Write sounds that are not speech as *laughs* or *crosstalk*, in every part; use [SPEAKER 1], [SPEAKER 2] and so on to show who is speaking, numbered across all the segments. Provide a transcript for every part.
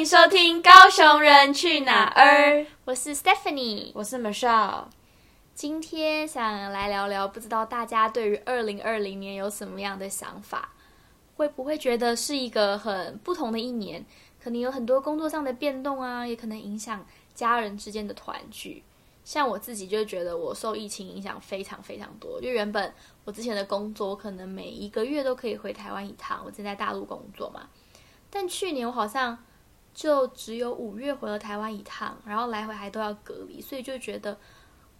[SPEAKER 1] 迎收听《高雄人去哪儿》，
[SPEAKER 2] 我是 Stephanie，
[SPEAKER 1] 我是 Michelle。
[SPEAKER 2] 今天想来聊聊，不知道大家对于二零二零年有什么样的想法？会不会觉得是一个很不同的一年？可能有很多工作上的变动啊，也可能影响家人之间的团聚。像我自己就觉得，我受疫情影响非常非常多。就原本我之前的工作，可能每一个月都可以回台湾一趟，我正在大陆工作嘛。但去年我好像就只有五月回了台湾一趟，然后来回还都要隔离，所以就觉得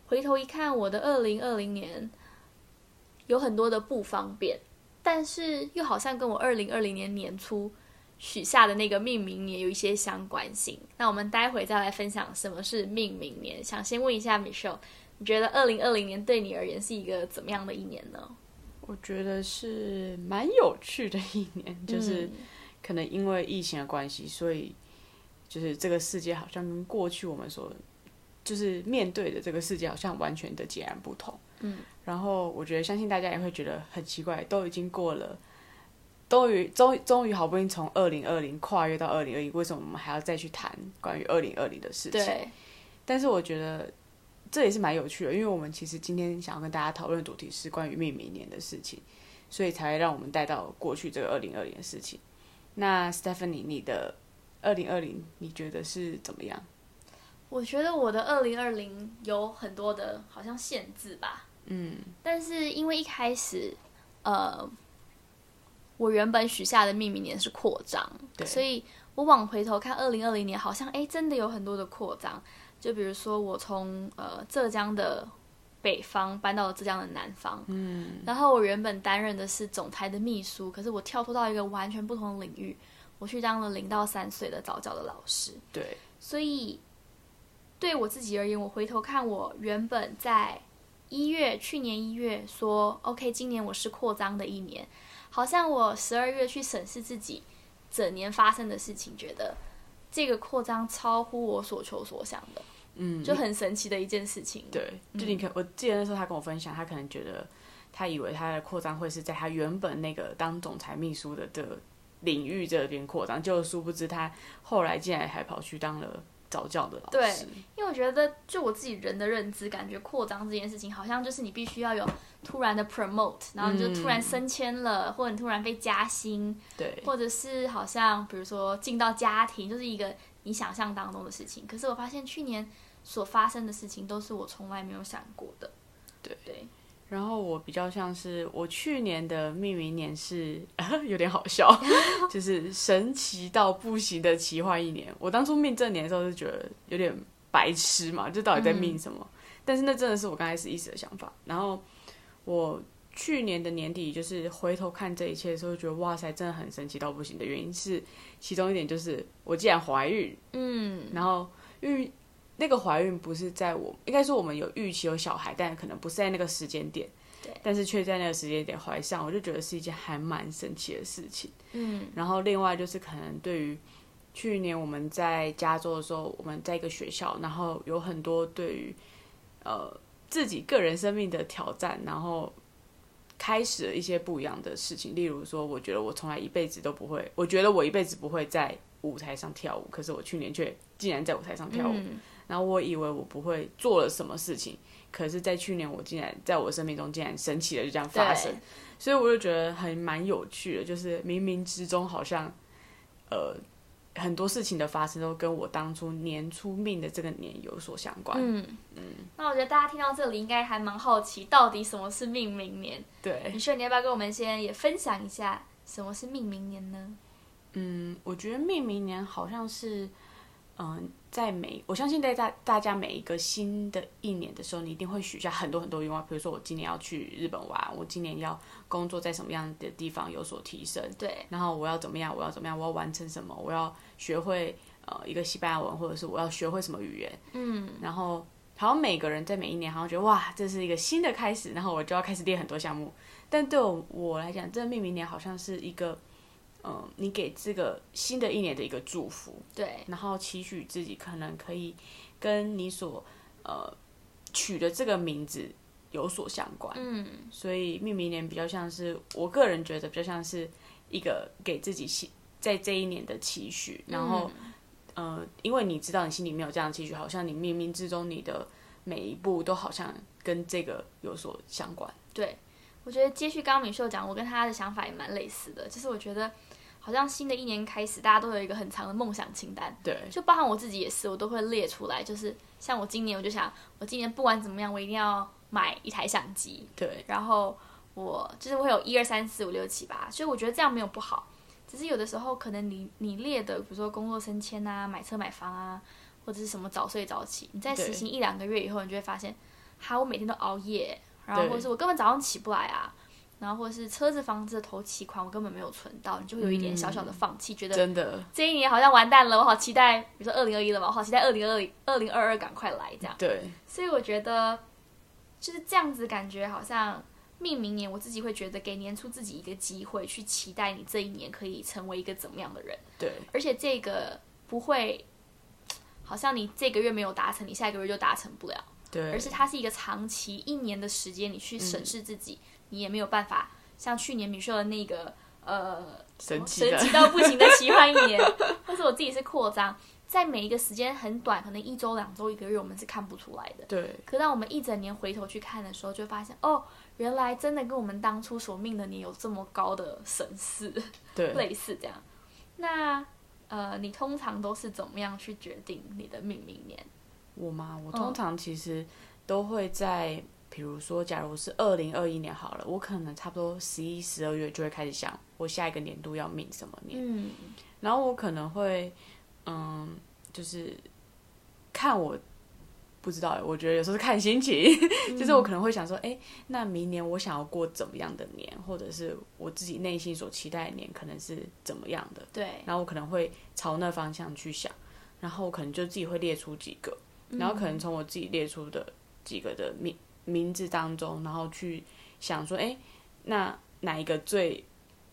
[SPEAKER 2] 回头一看，我的二零二零年有很多的不方便，但是又好像跟我二零二零年年初。许下的那个命名年有一些相关性，那我们待会再来分享什么是命名年。想先问一下 Michelle，你觉得二零二零年对你而言是一个怎么样的一年呢？
[SPEAKER 1] 我觉得是蛮有趣的一年，就是可能因为疫情的关系，所以就是这个世界好像跟过去我们所就是面对的这个世界好像完全的截然不同。嗯，然后我觉得相信大家也会觉得很奇怪，都已经过了。终于，终终于好不容易从二零二零跨越到二零二一，为什么我们还要再去谈关于二零二零的事情？对。但是我觉得这也是蛮有趣的，因为我们其实今天想要跟大家讨论的主题是关于命名年的事情，所以才会让我们带到过去这个二零二零的事情。那 Stephanie，你的二零二零你觉得是怎么样？
[SPEAKER 2] 我觉得我的二零二零有很多的好像限制吧。嗯。但是因为一开始，呃。我原本许下的命名年是扩张，所以我往回头看，二零二零年好像哎，真的有很多的扩张。就比如说，我从呃浙江的北方搬到了浙江的南方，嗯，然后我原本担任的是总台的秘书，可是我跳脱到一个完全不同的领域，我去当了零到三岁的早教的老师。
[SPEAKER 1] 对，
[SPEAKER 2] 所以对我自己而言，我回头看，我原本在一月，去年一月说，OK，今年我是扩张的一年。好像我十二月去审视自己整年发生的事情，觉得这个扩张超乎我所求所想的，嗯，就很神奇的一件事情。
[SPEAKER 1] 对，就你可我记得那时候他跟我分享，他可能觉得他以为他的扩张会是在他原本那个当总裁秘书的的领域这边扩张，就殊不知他后来竟然还跑去当了。早教的老
[SPEAKER 2] 师，对，因为我觉得，就我自己人的认知，感觉扩张这件事情，好像就是你必须要有突然的 promote，然后你就突然升迁了，或者你突然被加薪，
[SPEAKER 1] 对，
[SPEAKER 2] 或者是好像比如说进到家庭，就是一个你想象当中的事情。可是我发现去年所发生的事情，都是我从来没有想过的，
[SPEAKER 1] 对
[SPEAKER 2] 对。
[SPEAKER 1] 然后我比较像是我去年的命名年是 *laughs* 有点好笑，*laughs* 就是神奇到不行的奇幻一年。我当初命这年的时候就觉得有点白痴嘛，这到底在命什么？但是那真的是我刚开始一时的想法。然后我去年的年底就是回头看这一切的时候，觉得哇塞，真的很神奇到不行的原因是，其中一点就是我既然怀孕，嗯，然后因为。那个怀孕不是在我，应该说我们有预期有小孩，但可能不是在那个时间点，
[SPEAKER 2] 对，
[SPEAKER 1] 但是却在那个时间点怀上，我就觉得是一件还蛮神奇的事情。嗯，然后另外就是可能对于去年我们在加州的时候，我们在一个学校，然后有很多对于呃自己个人生命的挑战，然后开始了一些不一样的事情。例如说，我觉得我从来一辈子都不会，我觉得我一辈子不会在舞台上跳舞，可是我去年却竟然在舞台上跳舞。然后我以为我不会做了什么事情，可是，在去年我竟然在我生命中竟然神奇的就这样发生，所以我就觉得还蛮有趣的，就是冥冥之中好像，呃，很多事情的发生都跟我当初年初命的这个年有所相关。嗯
[SPEAKER 2] 嗯。那我觉得大家听到这里应该还蛮好奇，到底什么是命名年？
[SPEAKER 1] 对。
[SPEAKER 2] 你说你要不要跟我们先也分享一下什么是命名年呢？
[SPEAKER 1] 嗯，我觉得命名年好像是。嗯，在每我相信在大大家每一个新的一年的时候，你一定会许下很多很多愿望。比如说，我今年要去日本玩，我今年要工作在什么样的地方有所提升，
[SPEAKER 2] 对。
[SPEAKER 1] 然后我要怎么样？我要怎么样？我要完成什么？我要学会呃一个西班牙文，或者是我要学会什么语言？嗯。然后，好像每个人在每一年好像觉得哇，这是一个新的开始，然后我就要开始列很多项目。但对我来讲，这命名年好像是一个。嗯，你给这个新的一年的一个祝福，
[SPEAKER 2] 对，
[SPEAKER 1] 然后期许自己可能可以跟你所呃取的这个名字有所相关，嗯，所以命名年比较像是我个人觉得比较像是一个给自己期在这一年的期许，然后呃，因为你知道你心里没有这样的期许，好像你冥冥之中你的每一步都好像跟这个有所相关。
[SPEAKER 2] 对，我觉得接续刚刚敏秀讲，我跟他的想法也蛮类似的，就是我觉得好像新的一年开始，大家都有一个很长的梦想清单，
[SPEAKER 1] 对，
[SPEAKER 2] 就包含我自己也是，我都会列出来，就是像我今年我就想，我今年不管怎么样，我一定要买一台相机，
[SPEAKER 1] 对，
[SPEAKER 2] 然后我就是会有一二三四五六七八，所以我觉得这样没有不好。只是有的时候，可能你你列的，比如说工作升迁啊、买车买房啊，或者是什么早睡早起，你在实行一两个月以后，你就会发现，哈，我每天都熬夜，然后或者是我根本早上起不来啊，然后或者是车子房子的头期款我根本没有存到，你就会有一点小小的放弃，觉得
[SPEAKER 1] 真的
[SPEAKER 2] 这一年好像完蛋了，我好期待，比如说二零二一了嘛，我好期待二零二零二零二二赶快来这样。
[SPEAKER 1] 对，
[SPEAKER 2] 所以我觉得就是这样子，感觉好像。命明年，我自己会觉得给年初自己一个机会，去期待你这一年可以成为一个怎么样的人。
[SPEAKER 1] 对，
[SPEAKER 2] 而且这个不会，好像你这个月没有达成，你下一个月就达成不了。
[SPEAKER 1] 对，
[SPEAKER 2] 而是它是一个长期一年的时间，你去审视自己，你也没有办法像去年米秀的那个呃
[SPEAKER 1] 神
[SPEAKER 2] 神奇到不行的奇幻一年，*laughs* 但是我自己是扩张。在每一个时间很短，可能一周、两周、一个月，我们是看不出来的。
[SPEAKER 1] 对。
[SPEAKER 2] 可当我们一整年回头去看的时候，就发现，哦，原来真的跟我们当初所命的年有这么高的神似。
[SPEAKER 1] 对。*laughs*
[SPEAKER 2] 类似这样。那呃，你通常都是怎么样去决定你的命名年？
[SPEAKER 1] 我吗？我通常其实都会在，比如说，假如是二零二一年好了，我可能差不多十一、十二月就会开始想，我下一个年度要命什么年。嗯。然后我可能会。嗯，就是看我不知道，我觉得有时候是看心情，*laughs* 就是我可能会想说，哎，那明年我想要过怎么样的年，或者是我自己内心所期待的年，可能是怎么样的？
[SPEAKER 2] 对。
[SPEAKER 1] 然后我可能会朝那方向去想，然后我可能就自己会列出几个，然后可能从我自己列出的几个的名名字当中，然后去想说，哎，那哪一个最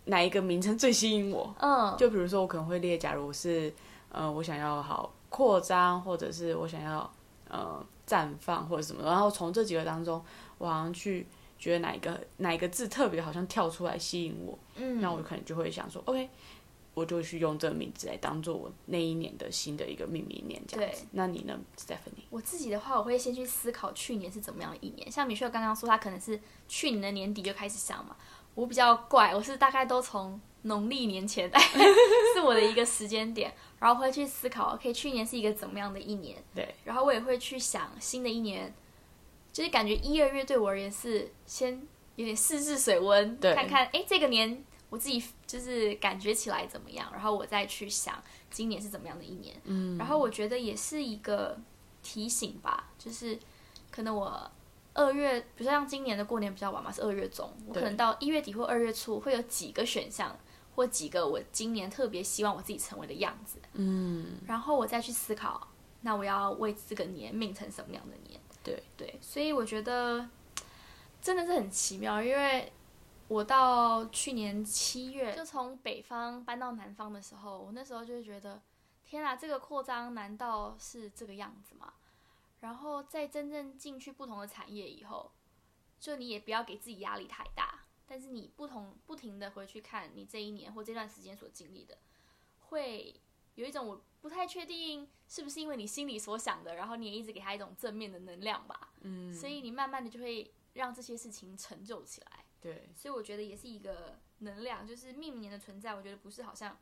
[SPEAKER 1] 哪一个名称最吸引我？嗯，就比如说我可能会列，假如是。呃，我想要好扩张，或者是我想要呃绽放，或者什么，然后从这几个当中，我好像去觉得哪一个哪一个字特别好像跳出来吸引我，嗯，那我可能就会想说，OK，我就去用这个名字来当做我那一年的新的一个命名年这样子。那你呢，Stephanie？
[SPEAKER 2] 我自己的话，我会先去思考去年是怎么样的一年。像米秀刚刚说，他可能是去年的年底就开始想嘛。我比较怪，我是大概都从农历年前 *laughs* 是我的一个时间点，然后会去思考，OK，去年是一个怎么样的一年？
[SPEAKER 1] 对。
[SPEAKER 2] 然后我也会去想新的一年，就是感觉一二月对我而言是先有点试试水温，看看哎这个年我自己就是感觉起来怎么样，然后我再去想今年是怎么样的一年。嗯。然后我觉得也是一个提醒吧，就是可能我。二月，比如说像今年的过年比较晚嘛，是二月中，我可能到一月底或二月初会有几个选项，或几个我今年特别希望我自己成为的样子。嗯，然后我再去思考，那我要为这个年命成什么样的年？
[SPEAKER 1] 对
[SPEAKER 2] 对，所以我觉得真的是很奇妙，因为我到去年七月就从北方搬到南方的时候，我那时候就会觉得，天啊，这个扩张难道是这个样子吗？然后在真正进去不同的产业以后，就你也不要给自己压力太大。但是你不同不停的回去看你这一年或这段时间所经历的，会有一种我不太确定是不是因为你心里所想的，然后你也一直给他一种正面的能量吧。嗯。所以你慢慢的就会让这些事情成就起来。
[SPEAKER 1] 对。
[SPEAKER 2] 所以我觉得也是一个能量，就是命年的存在。我觉得不是好像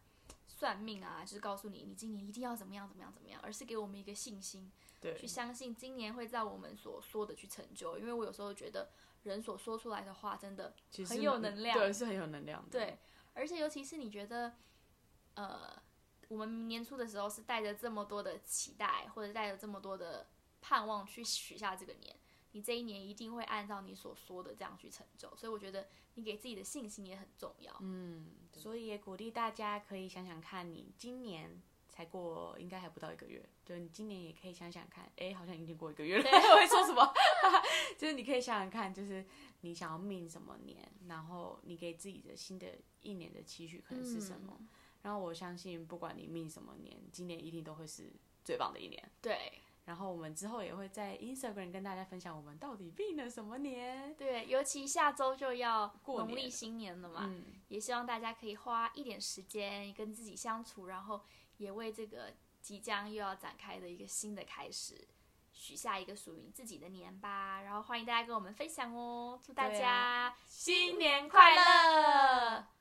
[SPEAKER 2] 算命啊，就是告诉你你今年一定要怎么样怎么样怎么样，而是给我们一个信心。对去相信今年会在我们所说的去成就，因为我有时候觉得人所说出来的话真的很有能量，
[SPEAKER 1] 对，是很有能量的。
[SPEAKER 2] 对，而且尤其是你觉得，呃，我们年初的时候是带着这么多的期待，或者带着这么多的盼望去许下这个年，你这一年一定会按照你所说的这样去成就，所以我觉得你给自己的信心也很重要。
[SPEAKER 1] 嗯，所以也鼓励大家可以想想看你今年。才过应该还不到一个月，对你今年也可以想想看，哎，好像已经过一个月了。*laughs* 会说什么？*laughs* 就是你可以想想看，就是你想要命什么年，然后你给自己的新的一年的期许可能是什么？然后我相信，不管你命什么年，今年一定都会是最棒的一年。
[SPEAKER 2] 对。
[SPEAKER 1] 然后我们之后也会在 Instagram 跟大家分享我们到底病了什么年。
[SPEAKER 2] 对，尤其下周就要农历新年了嘛，也希望大家可以花一点时间跟自己相处，然后。也为这个即将又要展开的一个新的开始，许下一个属于你自己的年吧。然后欢迎大家跟我们分享哦，祝大家新年快乐！